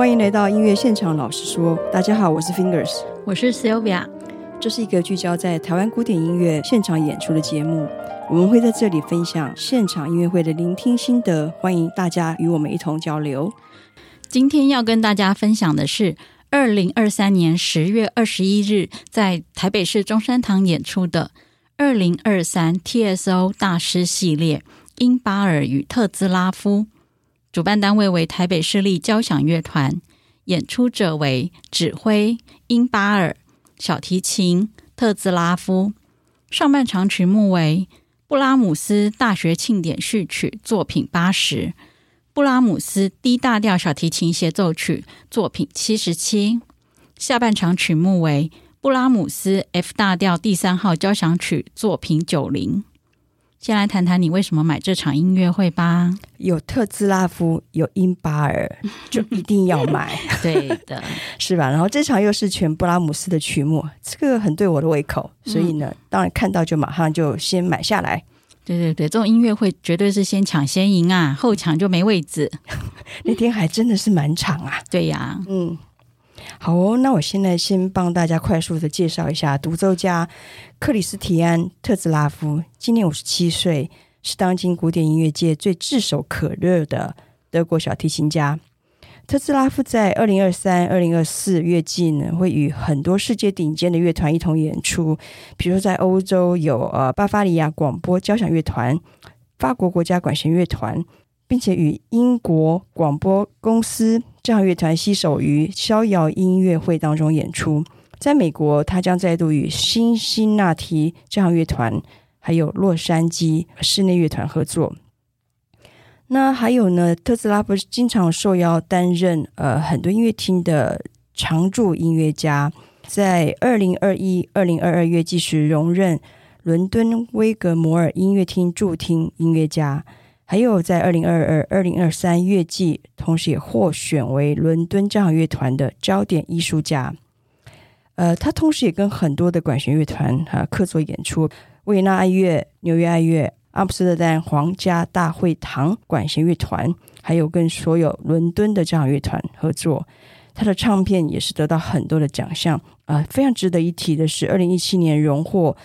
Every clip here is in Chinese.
欢迎来到音乐现场。老实说，大家好，我是 Fingers，我是 Sylvia。这是一个聚焦在台湾古典音乐现场演出的节目。我们会在这里分享现场音乐会的聆听心得，欢迎大家与我们一同交流。今天要跟大家分享的是二零二三年十月二十一日在台北市中山堂演出的二零二三 TSO 大师系列《英巴尔与特兹拉夫》。主办单位为台北市立交响乐团，演出者为指挥英巴尔、小提琴特兹拉夫。上半场曲目为布拉姆斯大学庆典序曲作品八十，布拉姆斯 D 大调小提琴协奏曲作品七十七。下半场曲目为布拉姆斯 F 大调第三号交响曲作品九零。先来谈谈你为什么买这场音乐会吧。有特兹拉夫，有英巴尔，就一定要买。对的，是吧？然后这场又是全布拉姆斯的曲目，这个很对我的胃口，所以呢，嗯、当然看到就马上就先买下来。对对对，这种音乐会绝对是先抢先赢啊，后抢就没位置。那天还真的是满场啊。对呀，嗯。好哦，那我现在先帮大家快速的介绍一下独奏家克里斯提安·特兹拉夫，今年五十七岁，是当今古典音乐界最炙手可热的德国小提琴家。特兹拉夫在二零二三、二零二四乐季呢，会与很多世界顶尖的乐团一同演出，比如说在欧洲有呃巴伐利亚广播交响乐团、法国国家管弦乐团。并且与英国广播公司交响乐团携手于逍遥音乐会当中演出。在美国，他将再度与辛辛那提交响乐团还有洛杉矶室内乐团合作。那还有呢，特斯拉不是经常受邀担任呃很多音乐厅的常驻音乐家，在二零二一、二零二二月季时，荣任伦敦威格摩尔音乐厅驻厅音乐家。还有在二零二二、二零二三乐季，同时也获选为伦敦交响乐团的焦点艺术家。呃，他同时也跟很多的管弦乐团啊客座演出，维也纳爱乐、纽约爱乐、阿姆斯特丹皇家大会堂管弦乐团，还有跟所有伦敦的交响乐团合作。他的唱片也是得到很多的奖项啊、呃，非常值得一提的是，二零一七年荣获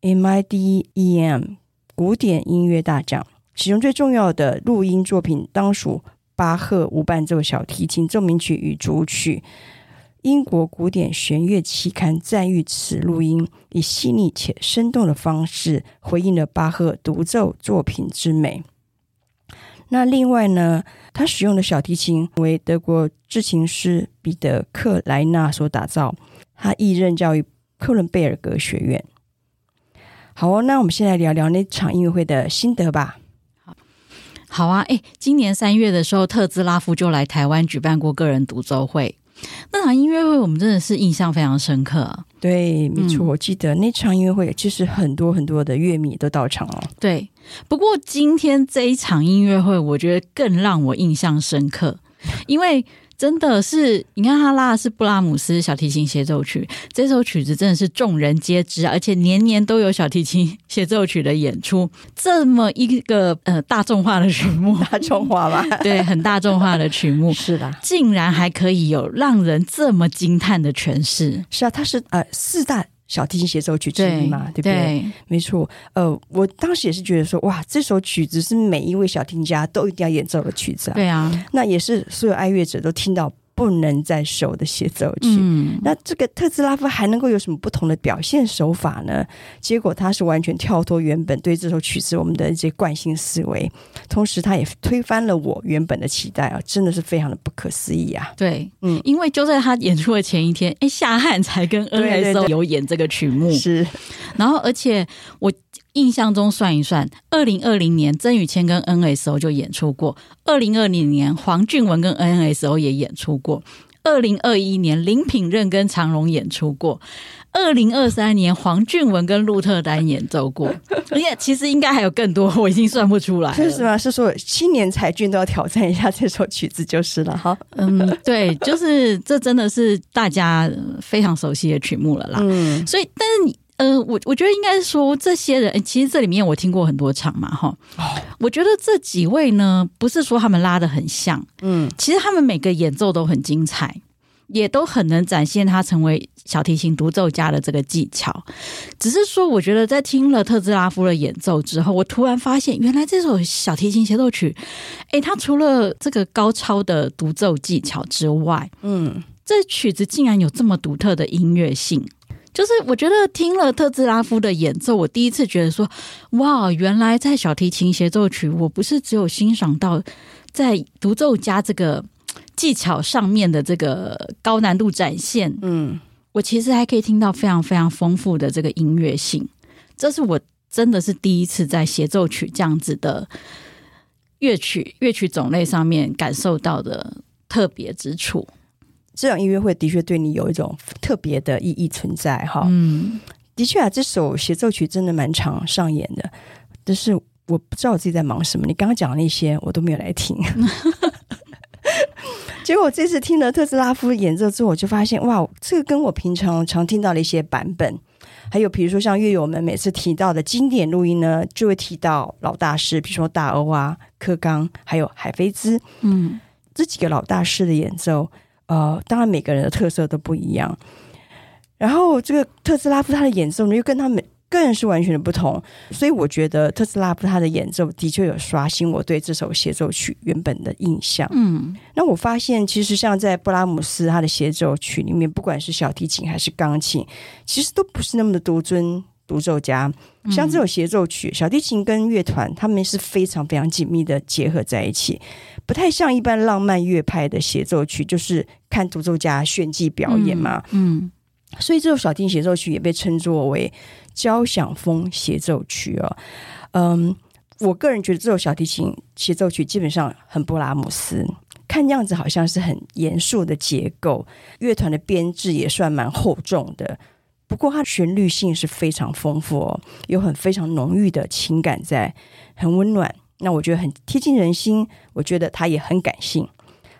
MIDEM 古典音乐大奖。其中最重要的录音作品当属巴赫无伴奏小提琴奏鸣曲与组曲。英国古典弦乐期刊赞誉此录音以细腻且生动的方式回应了巴赫独奏作品之美。那另外呢，他使用的小提琴为德国制琴师彼得克莱纳所打造，他亦任教于克伦贝尔格学院。好哦，那我们先来聊聊那场音乐会的心得吧。好啊，哎，今年三月的时候，特兹拉夫就来台湾举办过个人独奏会。那场音乐会，我们真的是印象非常深刻。对，没错，嗯、我记得那场音乐会，其实很多很多的乐迷都到场了。对，不过今天这一场音乐会，我觉得更让我印象深刻，因为。真的是，你看他拉的是布拉姆斯小提琴协奏曲，这首曲子真的是众人皆知，而且年年都有小提琴协奏曲的演出。这么一个呃大众化的曲目，大众化吧？对，很大众化的曲目，是的，竟然还可以有让人这么惊叹的诠释。是啊，它是呃四大。小提琴协奏曲之一嘛，对，对不对？对，没错。呃，我当时也是觉得说，哇，这首曲子是每一位小提琴家都一定要演奏的曲子啊。对啊，那也是所有爱乐者都听到。不能再熟的协奏曲，嗯、那这个特兹拉夫还能够有什么不同的表现手法呢？结果他是完全跳脱原本对这首曲子我们的一些惯性思维，同时他也推翻了我原本的期待啊，真的是非常的不可思议啊！对，嗯，因为就在他演出的前一天，哎，夏汉才跟 NSO 有演这个曲目，是，然后而且我。印象中算一算，二零二零年曾宇谦跟 NSO 就演出过，二零二零年黄俊文跟 NSO 也演出过，二零二一年林品任跟长荣演出过，二零二三年黄俊文跟鹿特丹演奏过，而且其实应该还有更多，我已经算不出来了。是吗？是说青年才俊都要挑战一下这首曲子就是了哈。嗯，对，就是这真的是大家非常熟悉的曲目了啦。嗯，所以但是你。呃，我我觉得应该是说这些人，其实这里面我听过很多场嘛，哈。哦，我觉得这几位呢，不是说他们拉的很像，嗯，其实他们每个演奏都很精彩，也都很能展现他成为小提琴独奏家的这个技巧。只是说，我觉得在听了特兹拉夫的演奏之后，我突然发现，原来这首小提琴协奏曲，诶，他除了这个高超的独奏技巧之外，嗯，这曲子竟然有这么独特的音乐性。就是我觉得听了特兹拉夫的演奏，我第一次觉得说，哇，原来在小提琴协奏曲，我不是只有欣赏到在独奏家这个技巧上面的这个高难度展现，嗯，我其实还可以听到非常非常丰富的这个音乐性。这是我真的是第一次在协奏曲这样子的乐曲乐曲种类上面感受到的特别之处。这场音乐会的确对你有一种特别的意义存在，哈。嗯，的确啊，这首协奏曲真的蛮常上演的，但是我不知道我自己在忙什么。你刚刚讲的那些我都没有来听，结果我这次听了特斯拉夫演奏之后，我就发现哇，这个跟我平常常听到的一些版本，还有比如说像乐友们每次提到的经典录音呢，就会提到老大师，比如说大欧啊、柯刚，还有海菲兹，嗯，这几个老大师的演奏。呃，当然每个人的特色都不一样。然后这个特斯拉夫他的演奏呢，又跟他们更是完全的不同。所以我觉得特斯拉夫他的演奏的确有刷新我对这首协奏曲原本的印象。嗯，那我发现其实像在布拉姆斯他的协奏曲里面，不管是小提琴还是钢琴，其实都不是那么的独尊。独奏家，像这首协奏曲，嗯、小提琴跟乐团他们是非常非常紧密的结合在一起，不太像一般浪漫乐派的协奏曲，就是看独奏家炫技表演嘛。嗯，嗯，所以这首小提琴协奏曲也被称作为交响风协奏曲哦。嗯，我个人觉得这首小提琴协奏曲基本上很布拉姆斯，看样子好像是很严肃的结构，乐团的编制也算蛮厚重的。不过，它旋律性是非常丰富哦，有很非常浓郁的情感在，很温暖。那我觉得很贴近人心。我觉得它也很感性，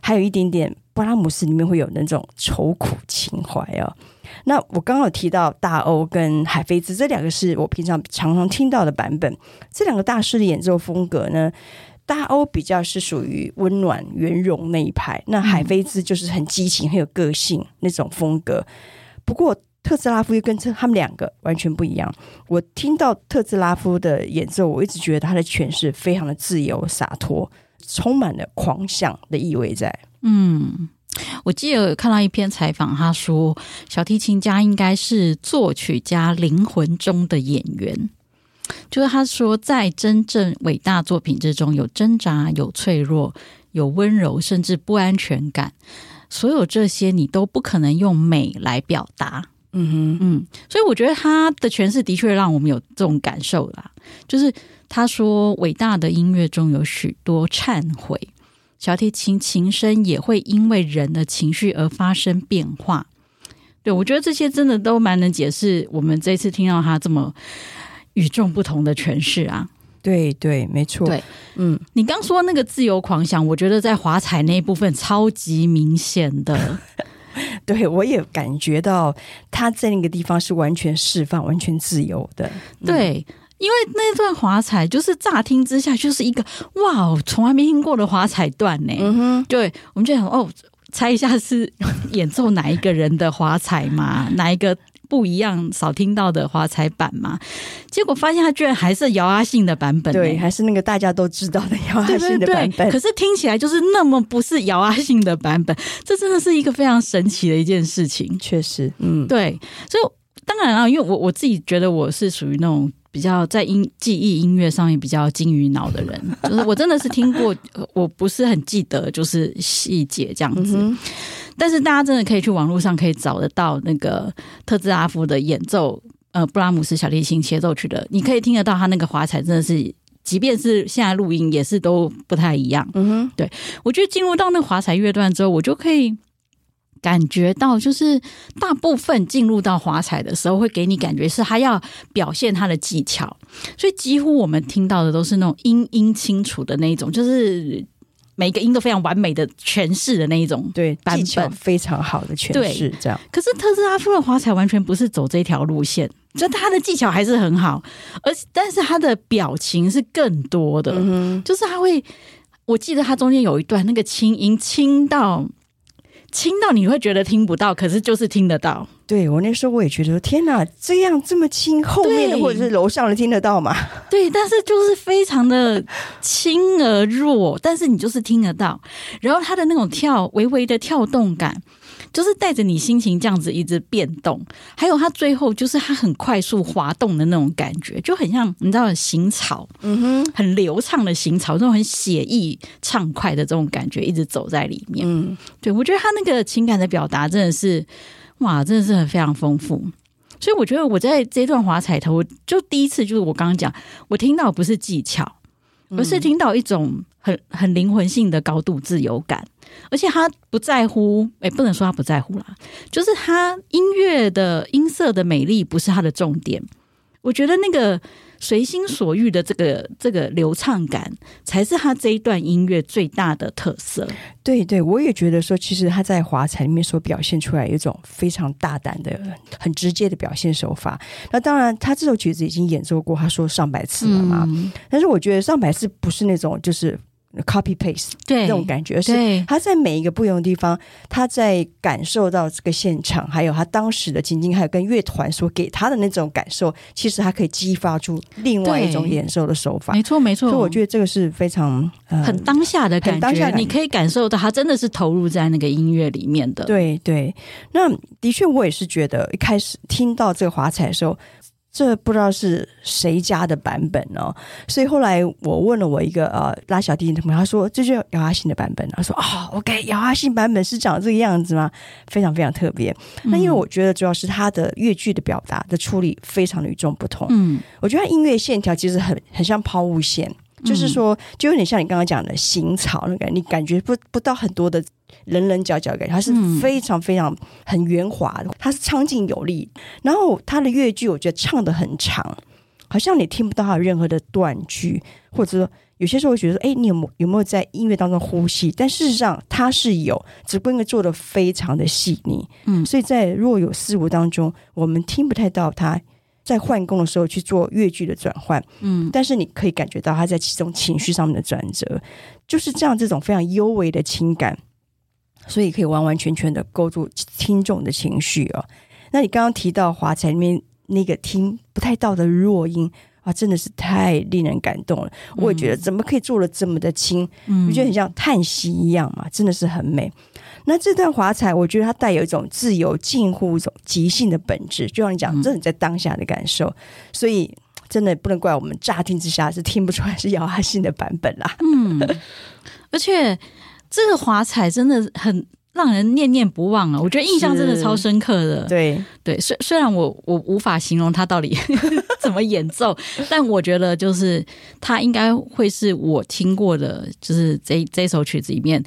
还有一点点布拉姆斯里面会有那种愁苦情怀哦。那我刚刚有提到大欧跟海菲兹这两个是我平常常常听到的版本。这两个大师的演奏风格呢，大欧比较是属于温暖圆融那一派，那海菲兹就是很激情、很有个性那种风格。不过，特斯拉夫又跟这他们两个完全不一样。我听到特斯拉夫的演奏，我一直觉得他的诠释非常的自由洒脱，充满了狂想的意味在。嗯，我记得有看到一篇采访，他说小提琴家应该是作曲家灵魂中的演员，就是他说在真正伟大作品之中有挣扎、有脆弱、有温柔，甚至不安全感，所有这些你都不可能用美来表达。嗯哼嗯，所以我觉得他的诠释的确让我们有这种感受啦。就是他说，伟大的音乐中有许多忏悔，小提琴琴声也会因为人的情绪而发生变化。对，我觉得这些真的都蛮能解释我们这次听到他这么与众不同的诠释啊。对对，没错。对，嗯，你刚说那个自由狂想，我觉得在华彩那一部分超级明显的。对，我也感觉到他在那个地方是完全释放、完全自由的。对，因为那段华彩就是乍听之下就是一个哇，从来没听过的华彩段呢。嗯哼，对，我们就想哦，猜一下是 演奏哪一个人的华彩嘛？哪一个？不一样，少听到的华彩版嘛，结果发现它居然还是姚阿信的版本，对，还是那个大家都知道的姚阿信的版本。对对对，可是听起来就是那么不是姚阿信的版本，这真的是一个非常神奇的一件事情。确实，嗯，对，所以当然啊，因为我我自己觉得我是属于那种比较在音记忆音乐上面比较金鱼脑的人，就是我真的是听过，我不是很记得就是细节这样子。嗯但是大家真的可以去网络上可以找得到那个特兹拉夫的演奏，呃，布拉姆斯小提琴协奏曲的，你可以听得到他那个华彩，真的是，即便是现在录音也是都不太一样。嗯哼，对，我觉得进入到那个华彩乐段之后，我就可以感觉到，就是大部分进入到华彩的时候，会给你感觉是他要表现他的技巧，所以几乎我们听到的都是那种音音清楚的那一种，就是。每一个音都非常完美的诠释的那一种，对，版本。非常好的诠释，这样。可是特斯拉夫的华彩完全不是走这条路线，就他的技巧还是很好，而但是他的表情是更多的，嗯、就是他会，我记得他中间有一段那个轻音轻到轻到你会觉得听不到，可是就是听得到。对，我那时候我也觉得天哪，这样这么轻，后面的或者是楼上的听得到吗？对，但是就是非常的轻而弱，但是你就是听得到，然后他的那种跳微微的跳动感。就是带着你心情这样子一直变动，还有它最后就是它很快速滑动的那种感觉，就很像你知道行草，嗯哼，很流畅的行草，那种很写意畅快的这种感觉，一直走在里面。嗯，对，我觉得他那个情感的表达真的是哇，真的是很非常丰富。所以我觉得我在这段华彩头，就第一次就是我刚刚讲，我听到不是技巧，而是听到一种很很灵魂性的高度自由感。而且他不在乎，哎，不能说他不在乎啦，就是他音乐的音色的美丽不是他的重点。我觉得那个随心所欲的这个这个流畅感，才是他这一段音乐最大的特色。对对，我也觉得说，其实他在华彩里面所表现出来有一种非常大胆的、很直接的表现手法。那当然，他这首曲子已经演奏过，他说上百次了嘛。嗯、但是我觉得上百次不是那种就是。Copy paste，对，那种感觉是他在每一个不同的地方，他在感受到这个现场，还有他当时的情境，还有跟乐团所给他的那种感受，其实他可以激发出另外一种演奏的手法。没错，没错。所以我觉得这个是非常、呃、很当下的感觉，当下你可以感受到他真的是投入在那个音乐里面的。对对，那的确我也是觉得一开始听到这个华彩的时候。这不知道是谁家的版本哦，所以后来我问了我一个呃拉小提琴的朋友，他说这就是姚阿信的版本。他说啊、哦，OK，姚阿信版本是长这个样子吗？非常非常特别。那因为我觉得主要是他的乐句的表达的处理非常的与众不同。嗯，我觉得他音乐线条其实很很像抛物线。就是说，就有点像你刚刚讲的行草那个，你感觉不不到很多的棱棱角角感觉，它是非常非常很圆滑的，它是苍劲有力。然后它的乐句，我觉得唱的很长，好像你听不到它有任何的断句，或者说有些时候会觉得，哎，你有没有没有在音乐当中呼吸？但事实上它是有，只不过因为做的非常的细腻，嗯，所以在若有似无当中，我们听不太到它。在换工的时候去做乐句的转换，嗯，但是你可以感觉到他在其中情绪上面的转折，就是这样，这种非常幽微的情感，所以可以完完全全的勾住听众的情绪哦。那你刚刚提到华彩里面那个听不太到的弱音啊，真的是太令人感动了。我也觉得怎么可以做的这么的轻，嗯，我觉得很像叹息一样嘛，真的是很美。那这段华彩，我觉得它带有一种自由、近乎一种即兴的本质，就像你讲，这你在当下的感受，嗯、所以真的不能怪我们乍听之下是听不出来是姚阿信的版本啦。嗯，而且这个华彩真的很让人念念不忘啊！我觉得印象真的超深刻的。对对，虽虽然我我无法形容他到底 怎么演奏，但我觉得就是他应该会是我听过的，就是这这首曲子里面。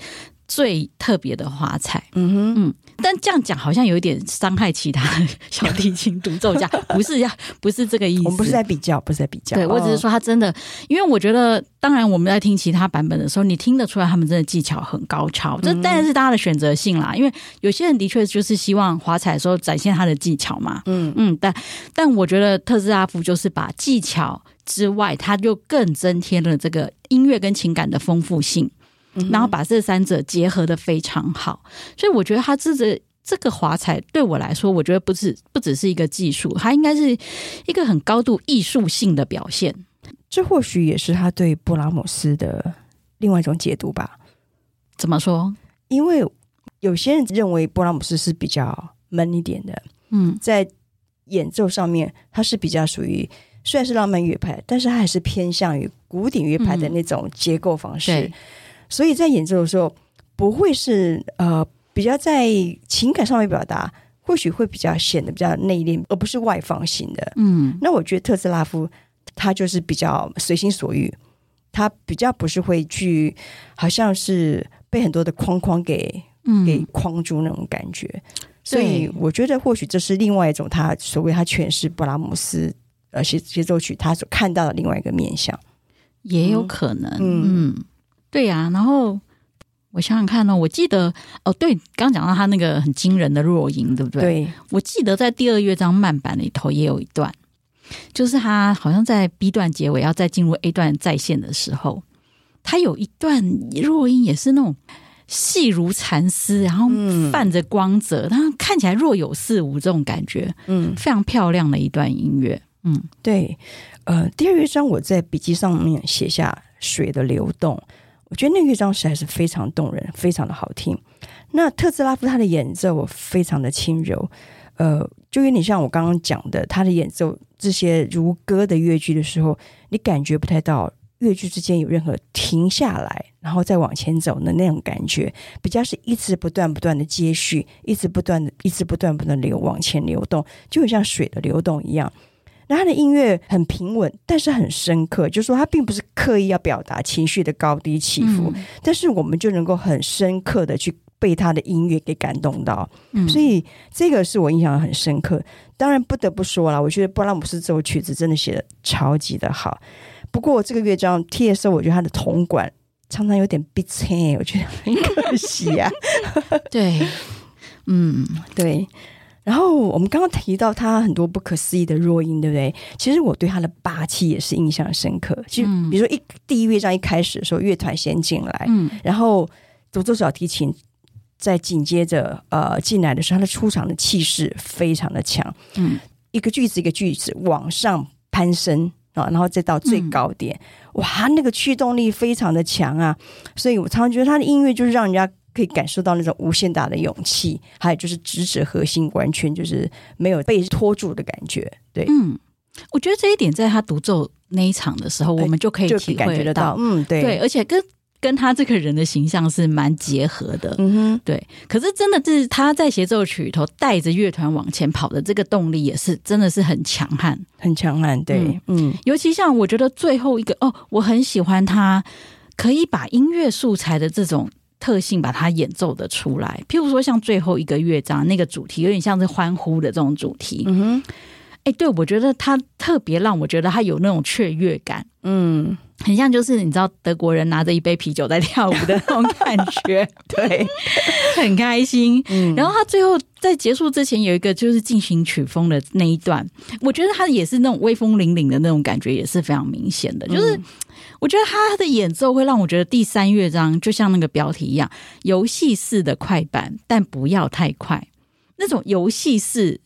最特别的华彩，嗯哼，嗯，但这样讲好像有一点伤害其他小提琴独奏家，不是要，不是这个意思，我们不是在比较，不是在比较，对，我只是说他真的，因为我觉得，当然我们在听其他版本的时候，你听得出来他们真的技巧很高超，这当然是大家的选择性啦，因为有些人的确就是希望华彩的时候展现他的技巧嘛，嗯。嗯，但但我觉得特斯拉夫就是把技巧之外，他就更增添了这个音乐跟情感的丰富性。然后把这三者结合的非常好，所以我觉得他这个这个华彩对我来说，我觉得不是不只是一个技术，它应该是一个很高度艺术性的表现。这或许也是他对布拉姆斯的另外一种解读吧？怎么说？因为有些人认为布拉姆斯是比较闷一点的，嗯，在演奏上面他是比较属于虽然是浪漫乐派，但是他还是偏向于古典乐派的那种结构方式。嗯所以在演奏的时候，不会是呃比较在情感上面表达，或许会比较显得比较内敛，而不是外放型的。嗯，那我觉得特斯拉夫他就是比较随心所欲，他比较不是会去，好像是被很多的框框给给框住那种感觉。所以我觉得或许这是另外一种他所谓他诠释布拉姆斯呃协协奏曲他所看到的另外一个面相，也有可能。嗯。嗯对呀、啊，然后我想想看哦，我记得哦，对，刚讲到他那个很惊人的弱音，对不对？对，我记得在第二乐章慢板里头也有一段，就是他好像在 B 段结尾要再进入 A 段再现的时候，他有一段弱音也是那种。细如蚕丝，然后泛着光泽，它、嗯、看起来若有似无，这种感觉，嗯，非常漂亮的一段音乐，嗯，对，呃，第二乐章我在笔记上面写下水的流动，我觉得那乐章实在是非常动人，非常的好听。那特斯拉夫他的演奏我非常的轻柔，呃，就有点像我刚刚讲的，他的演奏这些如歌的乐句的时候，你感觉不太到。乐句之间有任何停下来，然后再往前走的那种感觉，比较是一直不断不断的接续，一直不断的，一直不断不断流往前流动，就很像水的流动一样。那他的音乐很平稳，但是很深刻，就是说他并不是刻意要表达情绪的高低起伏，嗯、但是我们就能够很深刻的去被他的音乐给感动到。嗯、所以这个是我印象很深刻。当然不得不说了，我觉得布拉姆斯这首曲子真的写的超级的好。不过这个乐章 TSO，我觉得他的铜管常常有点悲惨，我觉得很可惜啊。对，嗯，对。然后我们刚刚提到他很多不可思议的弱音，对不对？其实我对他的霸气也是印象深刻。其实，比如说一第一乐章一开始的时候，乐团先进来，嗯，然后独奏小提琴在紧接着呃进来的时候，他的出场的气势非常的强，嗯，一个句子一个句子往上攀升。啊，然后再到最高点，嗯、哇，那个驱动力非常的强啊！所以我常常觉得他的音乐就是让人家可以感受到那种无限大的勇气，还有就是直指核心，完全就是没有被拖住的感觉。对，嗯，我觉得这一点在他独奏那一场的时候，我们就可以体会感觉得到。嗯，对，对，而且跟。跟他这个人的形象是蛮结合的，嗯哼，对。可是真的是他在协奏曲里头带着乐团往前跑的这个动力也是真的是很强悍，很强悍。对，嗯，尤其像我觉得最后一个哦，我很喜欢他可以把音乐素材的这种特性把它演奏的出来。譬如说像最后一个乐章那个主题有点像是欢呼的这种主题，嗯哼。哎，对，我觉得它特别让我觉得它有那种雀跃感，嗯，很像就是你知道德国人拿着一杯啤酒在跳舞的那种感觉，对，很开心。嗯，然后他最后在结束之前有一个就是进行曲风的那一段，我觉得他也是那种威风凛凛的那种感觉，也是非常明显的。就是我觉得他的演奏会让我觉得第三乐章就像那个标题一样，游戏式的快板，但不要太快，那种游戏式。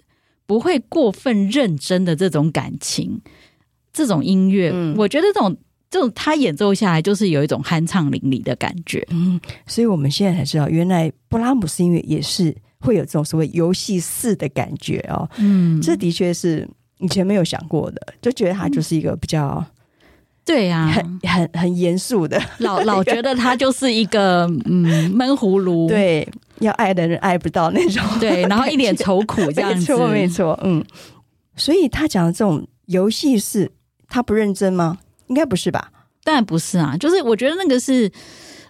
不会过分认真的这种感情，这种音乐，嗯、我觉得这种这种他演奏下来就是有一种酣畅淋漓的感觉。嗯，所以我们现在才知道，原来布拉姆斯音乐也是会有这种所谓游戏式的感觉哦。嗯，这的确是以前没有想过的，就觉得他就是一个比较。对呀、啊，很很很严肃的，老老觉得他就是一个嗯闷葫芦，对，要爱的人爱不到那种，对，然后一脸愁苦这样子，没错没错，嗯，所以他讲的这种游戏是，他不认真吗？应该不是吧？当然不是啊，就是我觉得那个是，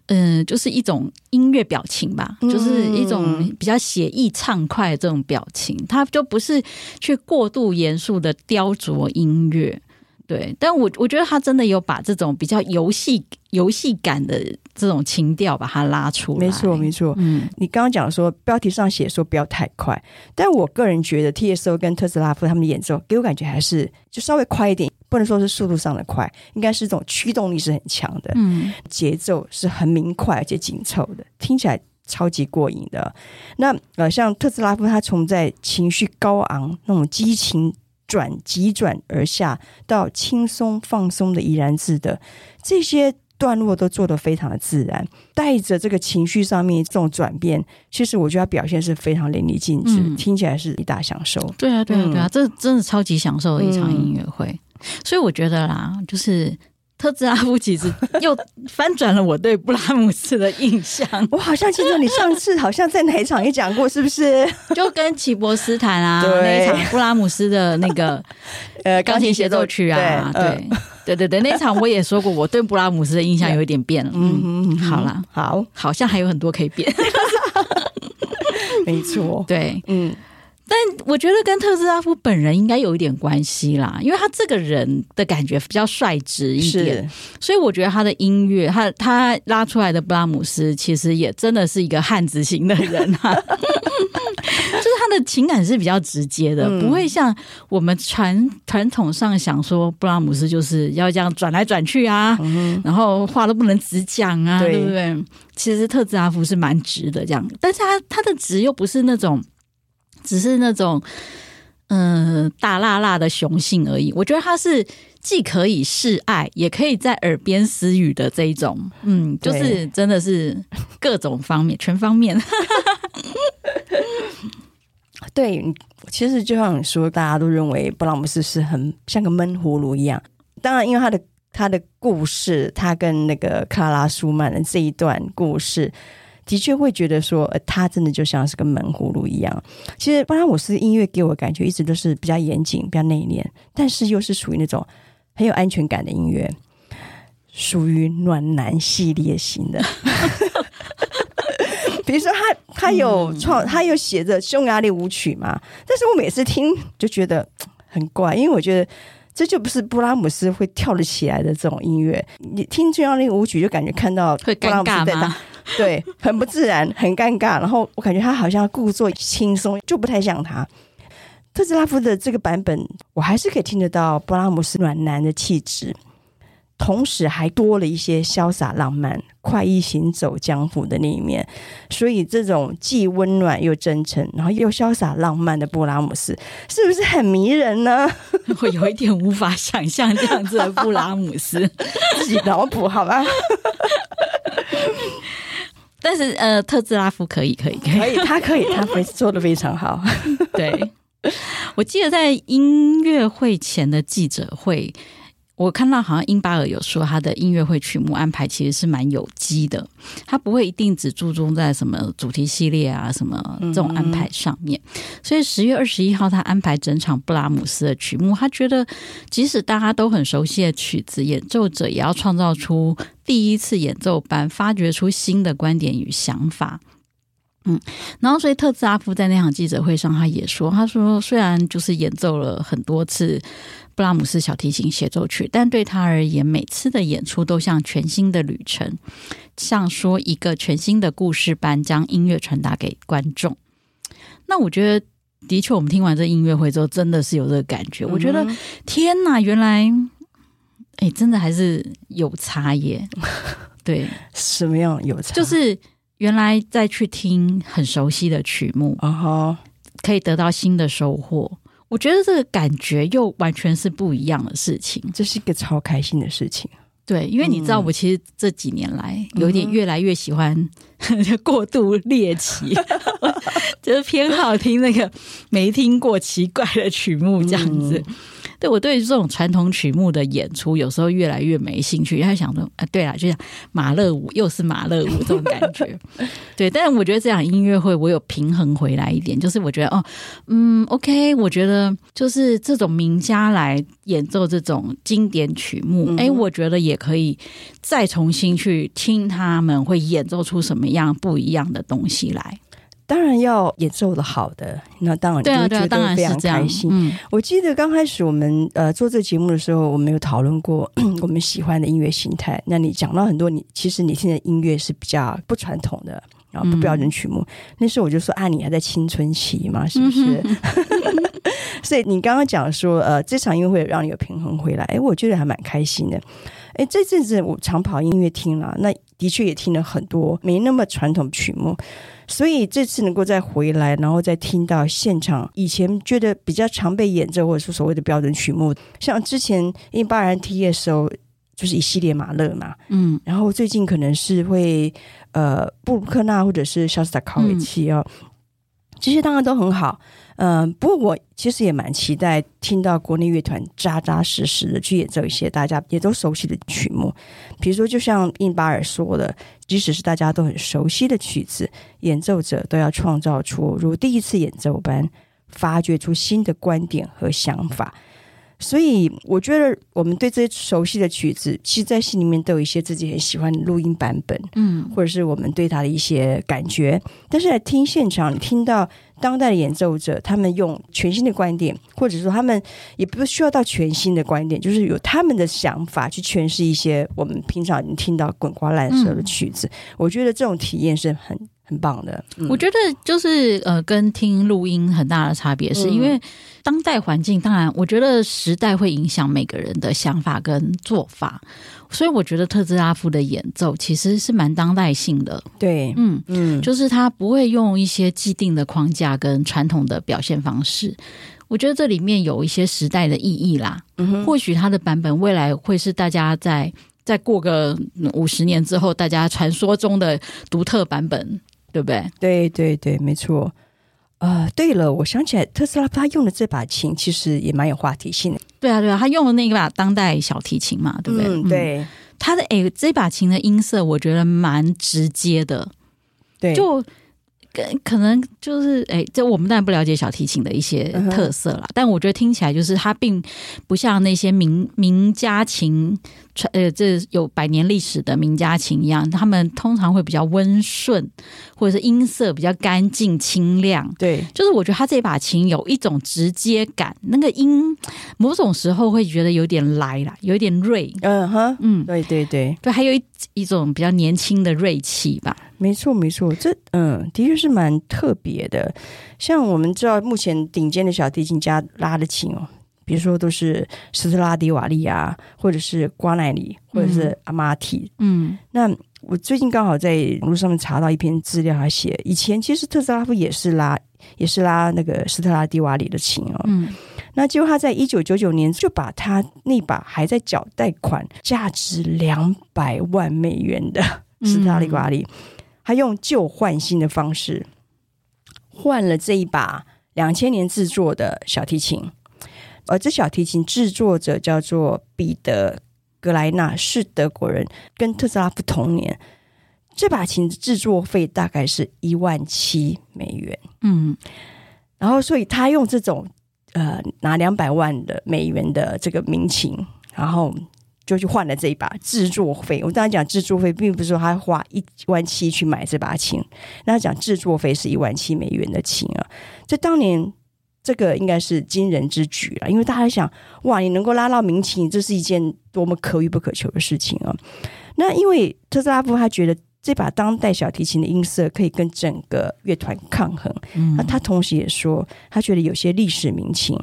嗯、呃，就是一种音乐表情吧，嗯、就是一种比较写意畅快的这种表情，他就不是去过度严肃的雕琢音乐。对，但我我觉得他真的有把这种比较游戏游戏感的这种情调把它拉出来。没错，没错。嗯，你刚刚讲说标题上写说不要太快，但我个人觉得 TSO 跟特斯拉夫他们的演奏给我感觉还是就稍微快一点，不能说是速度上的快，应该是这种驱动力是很强的。嗯，节奏是很明快而且紧凑的，听起来超级过瘾的。那呃，像特斯拉夫他从在情绪高昂那种激情。转急转而下到轻松放松的怡然自得，这些段落都做得非常的自然，带着这个情绪上面这种转变，其实我觉得他表现是非常淋漓尽致，嗯、听起来是一大享受。对啊，对啊，对啊，这真的超级享受的一场音乐会，嗯、所以我觉得啦，就是。特兹拉夫其实 又翻转了我对布拉姆斯的印象。我好像记得你上次好像在哪一场也讲过，是不是？就跟齐博斯坦啊，对那一场布拉姆斯的那个 呃钢琴协奏曲啊，对对对对，那一场我也说过，我对布拉姆斯的印象有一点变了。嗯，好了，好，好像还有很多可以变。没错，对，嗯。但我觉得跟特斯拉夫本人应该有一点关系啦，因为他这个人的感觉比较率直一点，所以我觉得他的音乐，他他拉出来的布拉姆斯其实也真的是一个汉子型的人啊，就是他的情感是比较直接的，不会像我们传传统上想说布拉姆斯就是要这样转来转去啊，然后话都不能直讲啊，对不对？其实特斯拉夫是蛮直的这样，但是他他的直又不是那种。只是那种，嗯、呃，大辣辣的雄性而已。我觉得他是既可以示爱，也可以在耳边私语的这一种，嗯，就是真的是各种方面，全方面。对，其实就像你说，大家都认为布拉姆斯是很像个闷葫芦一样。当然，因为他的他的故事，他跟那个克拉拉舒曼的这一段故事。的确会觉得说，呃，他真的就像是个闷葫芦一样。其实布拉姆斯音乐给我感觉一直都是比较严谨、比较内敛，但是又是属于那种很有安全感的音乐，属于暖男系列型的。比如说他，他他有创，他有写着匈牙利舞曲嘛？但是我每次听就觉得 很怪，因为我觉得这就不是布拉姆斯会跳得起来的这种音乐。你听匈牙利舞曲，就感觉看到布拉姆斯在那。对，很不自然，很尴尬。然后我感觉他好像故作轻松，就不太像他。特斯拉夫的这个版本，我还是可以听得到布拉姆斯暖男的气质，同时还多了一些潇洒浪漫、快意行走江湖的那一面。所以这种既温暖又真诚，然后又潇洒浪漫的布拉姆斯，是不是很迷人呢？我有一点无法想象这样子的布拉姆斯，自己脑补好吧。但是呃，特兹拉夫可以，可以，可以，可以，他可以，他非做的非常好。对，我记得在音乐会前的记者会。我看到好像英巴尔有说他的音乐会曲目安排其实是蛮有机的，他不会一定只注重在什么主题系列啊什么这种安排上面。所以十月二十一号他安排整场布拉姆斯的曲目，他觉得即使大家都很熟悉的曲子，演奏者也要创造出第一次演奏班，发掘出新的观点与想法。嗯，然后所以特兹阿夫在那场记者会上他也说，他说虽然就是演奏了很多次。布拉姆斯小提琴协奏曲，但对他而言，每次的演出都像全新的旅程，像说一个全新的故事般，将音乐传达给观众。那我觉得，的确，我们听完这音乐会之后，真的是有这个感觉。嗯、我觉得，天哪，原来，哎，真的还是有差耶。对，什么样有差？就是原来再去听很熟悉的曲目，啊哈，可以得到新的收获。我觉得这个感觉又完全是不一样的事情，这是一个超开心的事情。对，因为你知道，我其实这几年来有点越来越喜欢 过度猎奇，就是偏好听那个没听过奇怪的曲目这样子。对，我对于这种传统曲目的演出，有时候越来越没兴趣。他想说啊，对啊，就像马勒舞，又是马勒舞这种感觉。对，但是我觉得这场音乐会，我有平衡回来一点，就是我觉得哦，嗯，OK，我觉得就是这种名家来演奏这种经典曲目，哎、嗯，我觉得也可以再重新去听他们会演奏出什么样不一样的东西来。当然要演奏的好的，那当然就觉得非常开心。嗯、我记得刚开始我们呃做这个节目的时候，我们有讨论过 我们喜欢的音乐形态。那你讲到很多你，你其实你听的音乐是比较不传统的，然后不标准曲目。嗯、那时候我就说啊，你还在青春期嘛，是不是？嗯、所以你刚刚讲说呃，这场音乐会让你有平衡回来，哎，我觉得还蛮开心的。哎，这阵子我常跑音乐厅了，那的确也听了很多没那么传统曲目。所以这次能够再回来，然后再听到现场以前觉得比较常被演奏，或者说所谓的标准曲目，像之前因巴兰 T 的时候，就是一系列马勒嘛，嗯，然后最近可能是会呃布鲁克纳或者是肖斯塔科维奇哦，这些当然都很好。嗯、呃，不过我其实也蛮期待听到国内乐团扎扎实实的去演奏一些大家也都熟悉的曲目，比如说就像印巴尔说的，即使是大家都很熟悉的曲子，演奏者都要创造出如第一次演奏般，发掘出新的观点和想法。所以我觉得我们对这些熟悉的曲子，其实，在心里面都有一些自己很喜欢的录音版本，嗯，或者是我们对它的一些感觉。但是在听现场，你听到当代的演奏者，他们用全新的观点，或者说他们也不需要到全新的观点，就是有他们的想法去诠释一些我们平常已经听到滚瓜烂熟的曲子。嗯，我觉得这种体验是很。很棒的，嗯、我觉得就是呃，跟听录音很大的差别，是因为当代环境，当然，我觉得时代会影响每个人的想法跟做法，所以我觉得特兹拉夫的演奏其实是蛮当代性的。对，嗯嗯，就是他不会用一些既定的框架跟传统的表现方式，我觉得这里面有一些时代的意义啦。嗯，或许他的版本未来会是大家在再过个五十年之后，大家传说中的独特版本。对不对？对对对，没错。呃，对了，我想起来，特斯拉他用的这把琴其实也蛮有话题性的。对啊，对啊，他用的那把当代小提琴嘛，对不对？嗯，对。他的诶，这把琴的音色，我觉得蛮直接的。对，就。可能就是哎，这我们当然不了解小提琴的一些特色了，但我觉得听起来就是它并不像那些名名家琴，呃，这有百年历史的名家琴一样，他们通常会比较温顺，或者是音色比较干净清亮。对，就是我觉得他这把琴有一种直接感，那个音某种时候会觉得有点来啦，有点锐。嗯哼，嗯，对对对对，还有一一种比较年轻的锐气吧。没错，没错，这嗯，的确是蛮特别的。像我们知道，目前顶尖的小提琴家拉的琴哦，比如说都是斯特拉迪瓦利啊，或者是瓜奈里，或者是阿玛提。嗯，那我最近刚好在网络上面查到一篇资料，他写以前其实特斯拉夫也是拉，也是拉那个斯特拉迪瓦里的琴哦。嗯，那结果他在一九九九年就把他那把还在缴贷款、价值两百万美元的斯特拉迪瓦里。嗯他用旧换新的方式换了这一把两千年制作的小提琴，而这小提琴制作者叫做彼得·格莱纳，是德国人，跟特斯拉不同年。这把琴的制作费大概是一万七美元，嗯，然后所以他用这种呃拿两百万的美元的这个民情，然后。就去换了这一把制作费。我刚才讲制作费，并不是说他花一万七去买这把琴，那讲制作费是一万七美元的琴啊。这当年这个应该是惊人之举了，因为大家想，哇，你能够拉到民情，这是一件多么可遇不可求的事情啊。那因为特斯拉夫他觉得这把当代小提琴的音色可以跟整个乐团抗衡，嗯，那他同时也说，他觉得有些历史名琴。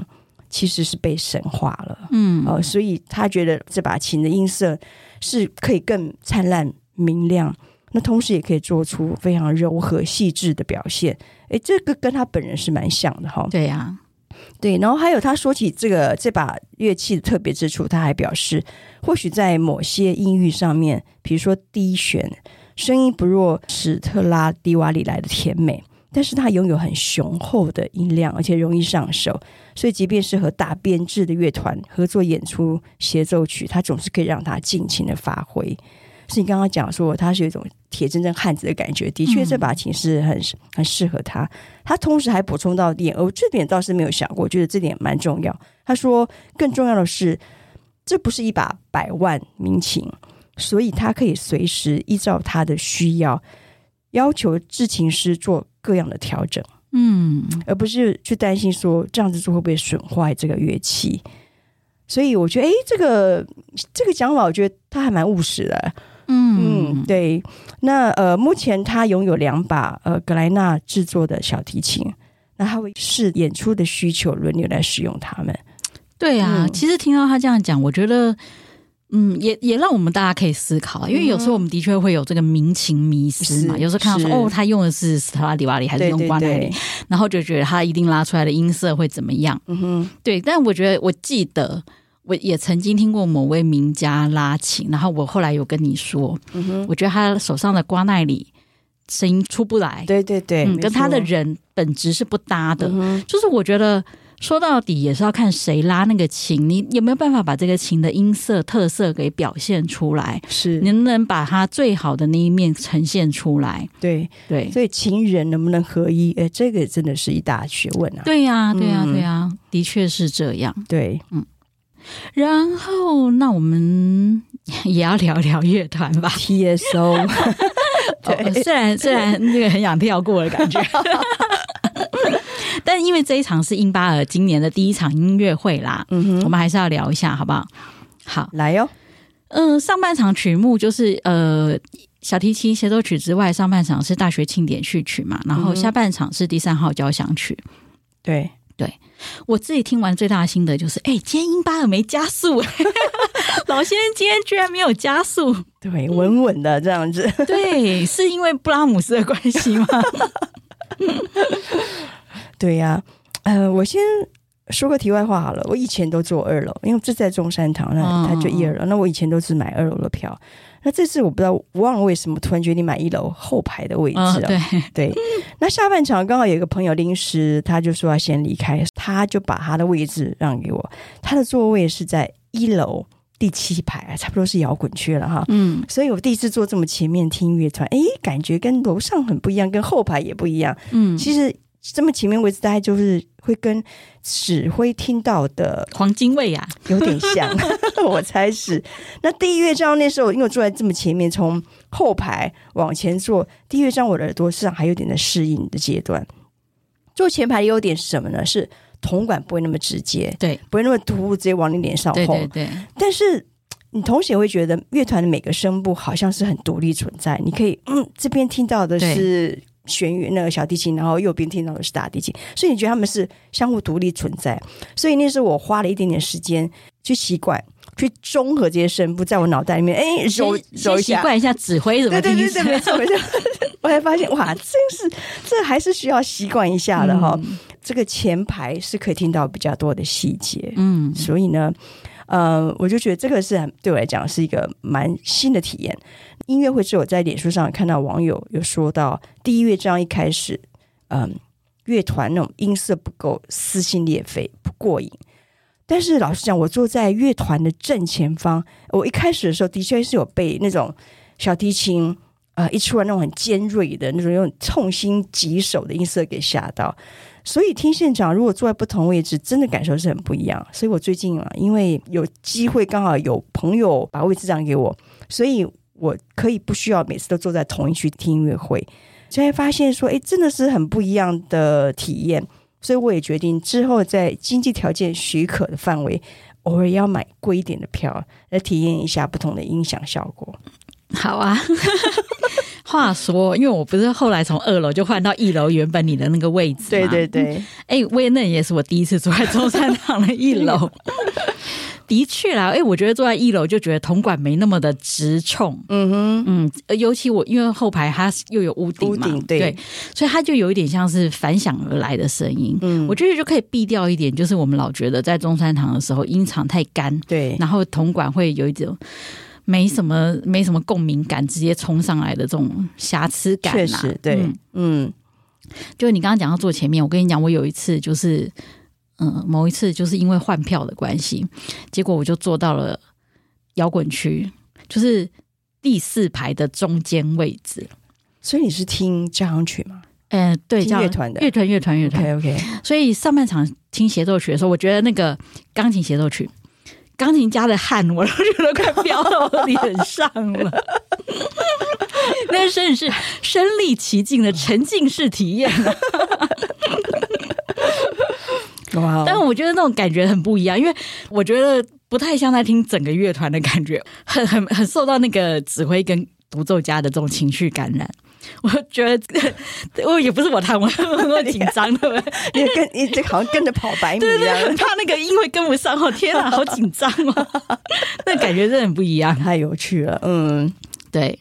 其实是被神化了，嗯，哦，所以他觉得这把琴的音色是可以更灿烂明亮，那同时也可以做出非常柔和细致的表现。诶，这个跟他本人是蛮像的哈、哦。对呀、啊，对。然后还有他说起这个这把乐器的特别之处，他还表示，或许在某些音域上面，比如说低弦，声音不若史特拉迪瓦里来的甜美。但是它拥有很雄厚的音量，而且容易上手，所以即便是和大编制的乐团合作演出协奏曲，它总是可以让它尽情的发挥。是你刚刚讲说，他是有一种铁铮铮汉子的感觉，的确这把琴是很很适合他。他同时还补充到点，哦，这点倒是没有想过，我觉得这点蛮重要。他说，更重要的是，这不是一把百万名琴，所以他可以随时依照他的需要。要求制琴师做各样的调整，嗯，而不是去担心说这样子做会不会损坏这个乐器。所以我觉得，哎，这个这个讲法，我觉得他还蛮务实的。嗯嗯，对。那呃，目前他拥有两把呃格莱纳制作的小提琴，那他会视演出的需求轮流来使用它们。对啊，嗯，其实听到他这样讲，我觉得。嗯，也也让我们大家可以思考，因为有时候我们的确会有这个民情迷失嘛。有时候看到说，哦，他用的是斯特拉迪瓦里还是用瓜奈里，然后就觉得他一定拉出来的音色会怎么样？嗯哼，对。但我觉得，我记得我也曾经听过某位名家拉琴，然后我后来有跟你说，嗯哼，我觉得他手上的瓜奈里声音出不来，对对对，嗯，跟他的人本质是不搭的。嗯，就是我觉得。说到底也是要看谁拉那个琴，你有没有办法把这个琴的音色特色给表现出来？是，能不能把它最好的那一面呈现出来？对对，所以琴人能不能合一？哎，这个真的是一大学问啊！对呀、啊，对呀、啊，对呀、啊，的确是这样。对，嗯，然后，那我们 也要聊聊乐团吧。TSO，对、哦，虽然虽然那个很想跳过的感觉，但因为这一场是英巴尔今年的第一场音乐会啦，嗯哼，我们还是要聊一下，好不好？好，来哟。嗯、呃，上半场曲目就是呃小提琴协奏曲之外，上半场是大学庆典序曲嘛，然后下半场是第三号交响曲。对对，我自己听完最大的心得就是，哎，今天英巴尔没加速，老先生今天居然没有加速，对，稳稳的这样子。对，是因为布拉姆斯的关系吗？对呀、啊，呃，我先。说个题外话好了，我以前都坐二楼，因为这在中山堂，那他就一二楼。那我以前都是买二楼的票。那这次我不知道，我忘了为什么突然决定买一楼后排的位置啊？哦、对对。那下半场刚好有一个朋友临时，他就说要先离开，他就把他的位置让给我。他的座位是在一楼第七排，差不多是摇滚区了哈。嗯，所以我第一次坐这么前面听乐团，哎，感觉跟楼上很不一样，跟后排也不一样。嗯，其实。这么前面位置，大概就是会跟指挥听到的黄金位呀，有点像，我猜是。那第一乐章那时候，因为我坐在这么前面，从后排往前坐，第一乐章我的耳朵上还有点在适应的阶段。坐前排的优点是什么呢？是铜管不会那么直接，对，不会那么突兀，直接往你脸上轰。对对对。但是你同时也会觉得乐团的每个声部好像是很独立存在，你可以，嗯，这边听到的是。弦乐那个小提琴，然后右边听到的是大提琴，所以你觉得他们是相互独立存在。所以那时候我花了一点点时间去习惯，去综合这些声部在我脑袋里面，哎，揉揉一下，习惯一下指挥怎么听。对对对，没错没错。我才发现哇，真是这还是需要习惯一下的哈。嗯、这个前排是可以听到比较多的细节，嗯，所以呢。呃，我就觉得这个是很对我来讲是一个蛮新的体验。音乐会之后，我在脸书上看到网友有说到，第一乐章一开始，嗯，乐团那种音色不够撕心裂肺，不过瘾。但是老实讲，我坐在乐团的正前方，我一开始的时候的确是有被那种小提琴呃一出来那种很尖锐的那种用痛心疾首的音色给吓到。所以听现场，如果坐在不同位置，真的感受是很不一样。所以我最近啊，因为有机会刚好有朋友把位置让给我，所以我可以不需要每次都坐在同一区听音乐会，就会发现说，哎，真的是很不一样的体验。所以我也决定之后在经济条件许可的范围，偶尔要买贵一点的票来体验一下不同的音响效果。好啊。话说，因为我不是后来从二楼就换到一楼原本你的那个位置吗？对对对。哎、欸，威那也是我第一次坐在中山堂的一楼。的确啦，哎、欸，我觉得坐在一楼就觉得铜管没那么的直冲。嗯哼，嗯，尤其我因为后排它又有屋顶嘛，对，对，所以它就有一点像是反响而来的声音。嗯，我觉得就可以避掉一点，就是我们老觉得在中山堂的时候音场太干，对，然后铜管会有一种。没什么，没什么共鸣感，直接冲上来的这种瑕疵感，确实对，嗯，嗯，就你刚刚讲到坐前面，我跟你讲，我有一次就是，嗯，某一次就是因为换票的关系，结果我就坐到了摇滚区，就是第四排的中间位置。所以你是听交响曲吗？嗯、呃，对，乐团的乐团，乐团，乐团，OK，OK。所以上半场听协奏曲的时候，我觉得那个钢琴协奏曲。钢琴家的汗，我都觉得快飙到我脸上了。那真是身临其境的沉浸式体验。哇！但我觉得那种感觉很不一样，因为我觉得不太像在听整个乐团的感觉，很很很受到那个指挥跟独奏家的这种情绪感染。我觉得，我也不是我弹，我我紧张的，你跟你这好像跟着跑百米一样，对对，很怕那个音会跟不上。哦，天啊，好紧张啊，那感觉真的很不一样，太有趣了。嗯，对。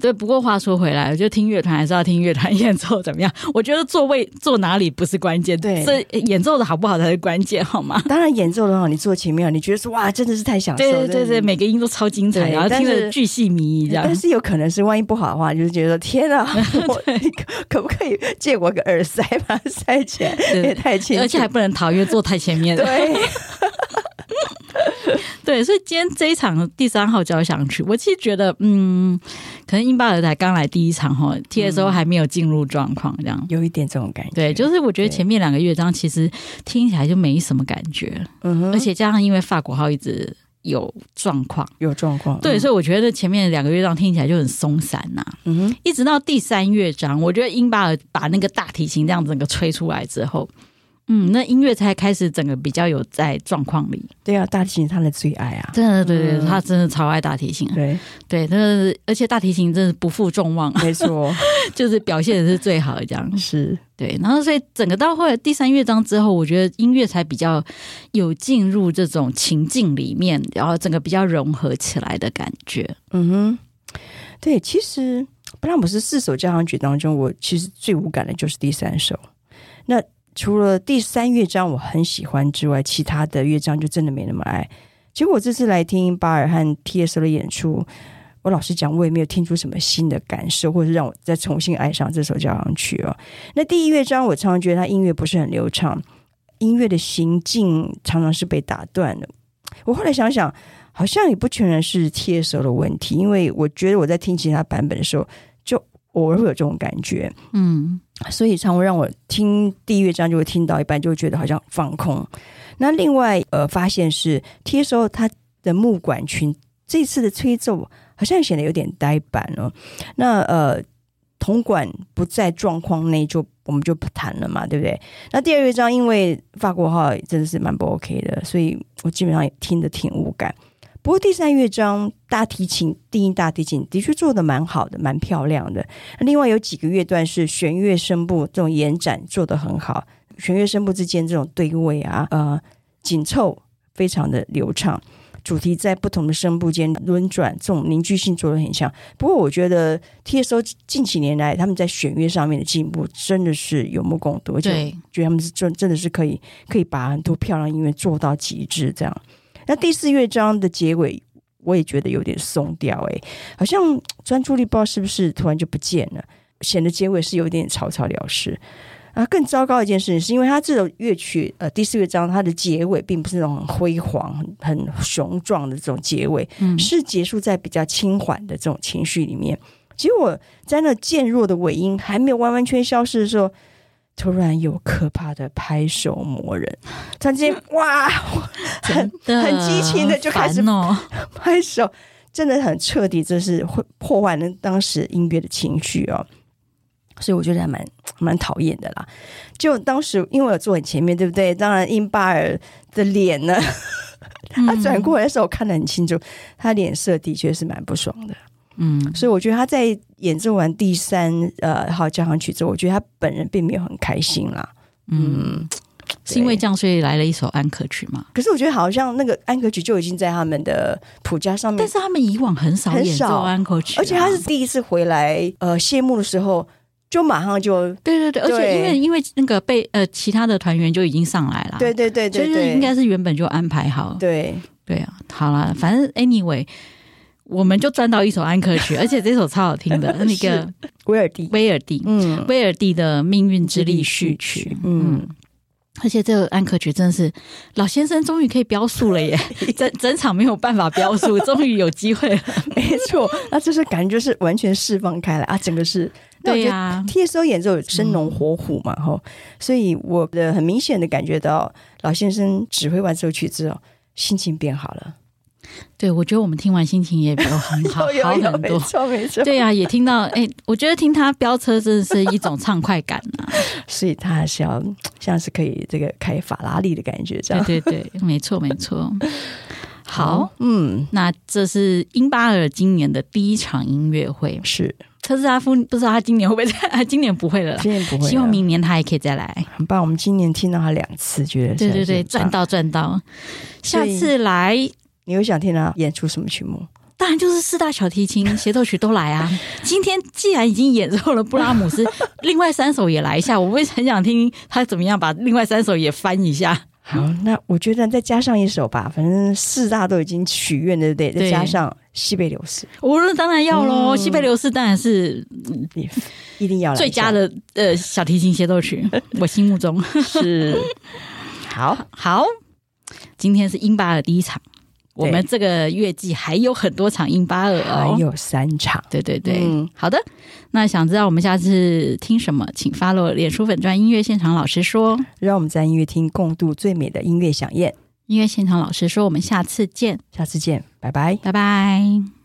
对，不过话说回来，我觉得听乐团还是要听乐团演奏怎么样？我觉得座位坐哪里不是关键，对，这演奏的好不好才是关键，好吗？当然演奏的好，你坐前面，你觉得说哇，真的是太享受，对对对对，每个音都超精彩，然后听着巨细靡遗这样。但是有可能是万一不好的话，就是觉得天啊，我 可不可以借我个耳塞把它塞起来？也太轻，而且还不能逃，因为坐太前面了。对。对，所以今天这一场第三号交响曲，我其实觉得，嗯，可能英巴尔才刚来第一场哈，TSO 还没有进入状况，这样、嗯、有一点这种感觉。对，就是我觉得前面两个乐章其实听起来就没什么感觉，嗯哼，而且加上因为法国号一直。有状况，有状况，对，嗯、所以我觉得前面两个乐章听起来就很松散呐、啊。嗯哼，一直到第三乐章，我觉得英巴尔把那个大提琴这样整个吹出来之后。嗯，那音乐才开始整个比较有在状况里。对啊，大提琴他的最爱啊，真的对对，他真的超爱大提琴。对对，那而且大提琴真的不负众望，没错，就是表现的是最好的这样。是对，然后所以整个到后来第三乐章之后，我觉得音乐才比较有进入这种情境里面，然后整个比较融合起来的感觉。嗯哼，对，其实布拉姆斯四首交响曲当中，我其实最无感的就是第三首。那除了第三乐章我很喜欢之外，其他的乐章就真的没那么爱。结果这次来听巴尔和 T.S. 的演出，我老实讲，我也没有听出什么新的感受，或者让我再重新爱上这首交响曲哦。那第一乐章，我常常觉得它音乐不是很流畅，音乐的行进常常是被打断的。我后来想想，好像也不全然是 T.S. 的问题，因为我觉得我在听其他版本的时候，就偶尔会有这种感觉，嗯。所以常会让我听第一乐章就会听到一半就会觉得好像放空。那另外呃发现是 TSO 他的木管群这次的吹奏好像显得有点呆板哦。那呃铜管不在状况内就我们就不谈了嘛，对不对？那第二乐章因为法国号真的是蛮不 OK 的，所以我基本上也听得挺无感。不过第三乐章大提琴低音大提琴的确做的蛮好的，蛮漂亮的。另外有几个乐段是弦乐声部这种延展做得很好，弦乐声部之间这种对位啊，呃，紧凑非常的流畅。主题在不同的声部间轮转，这种凝聚性做得很强。不过我觉得 TSO 近几年来他们在弦乐上面的进步真的是有目共睹，而且，觉得他们是真真的是可以可以把很多漂亮音乐做到极致这样。那第四乐章的结尾，我也觉得有点松掉，哎，好像专注力不知道是不是突然就不见了，显得结尾是有点草草了事。啊，更糟糕的一件事情是因为它这首乐曲，呃，第四乐章它的结尾并不是那种很辉煌、很雄壮的这种结尾，嗯，是结束在比较轻缓的这种情绪里面。结果在那渐弱的尾音还没有完完全消失的时候。突然有可怕的拍手魔人，突然间哇，很很激情的就开始拍手，真的很彻底，这是会破坏了当时音乐的情绪哦。所以我觉得还蛮蛮讨厌的啦。就当时因为我坐很前面，对不对？当然英巴尔的脸呢，他转过来的时候我看得很清楚，他脸色的确是蛮不爽的。嗯，所以我觉得他在演奏完第三呃号交响曲之后，我觉得他本人并没有很开心啦。嗯，是因为这样所以来了一首安可曲吗？可是我觉得好像那个安可曲就已经在他们的谱架上面，但是他们以往很少演奏安可曲，啊，而且他是第一次回来呃谢幕的时候就马上就对对对，对。而且因为因为那个被呃其他的团员就已经上来了，对对对对，就是应该是原本就安排好，对。对啊，好了，反正 anyway。我们就赚到一首安可曲，而且这首超好听的，那个威尔第，威尔第，嗯，威尔第的命运之力序曲，嗯，而且这个安可曲真的是老先生终于可以飙速了耶，整整场没有办法飙速，终于有机会了，没错，那就是感觉就是完全释放开来啊，整个是对呀、啊、，TSO 演奏生龙活虎嘛，哈、嗯，所以我的很明显的感觉到老先生指挥完这首曲之后，心情变好了。对，我觉得我们听完心情也比较很 好，好很多。没错，没错。对呀、啊，也听到哎，我觉得听他飙车真的是一种畅快感呐、啊。所以他还是要像是可以这个开法拉利的感觉，这样。对对对，没错没错。好，嗯，那这是英巴尔今年的第一场音乐会，是特斯拉夫，不知道他今年会不会再？今年不会了，今年不会。希望明年他也可以再来。很棒，我们今年听到他两次，觉得对对对，赚到赚到。下次来。你会想听他演出什么曲目？当然就是四大小提琴 协奏曲都来啊！今天既然已经演奏了布拉姆斯，另外三首也来一下。我会很想听他怎么样把另外三首也翻一下。好，那我觉得再加上一首吧，反正四大都已经许愿了，对不对？再加上西贝流士，我那当然要喽！西贝流士当然是一定要来最佳的呃小提琴协奏曲，我心目中是。好好，今天是英巴的第一场。我们这个月季还有很多场英巴尔哦，还有三场。对对对，嗯，好的。那想知道我们下次听什么，请 follow 脸书粉专音乐现场老师说，让我们在音乐厅共度最美的音乐飨宴。音乐现场老师说，我们下次见，下次见，拜拜，拜拜。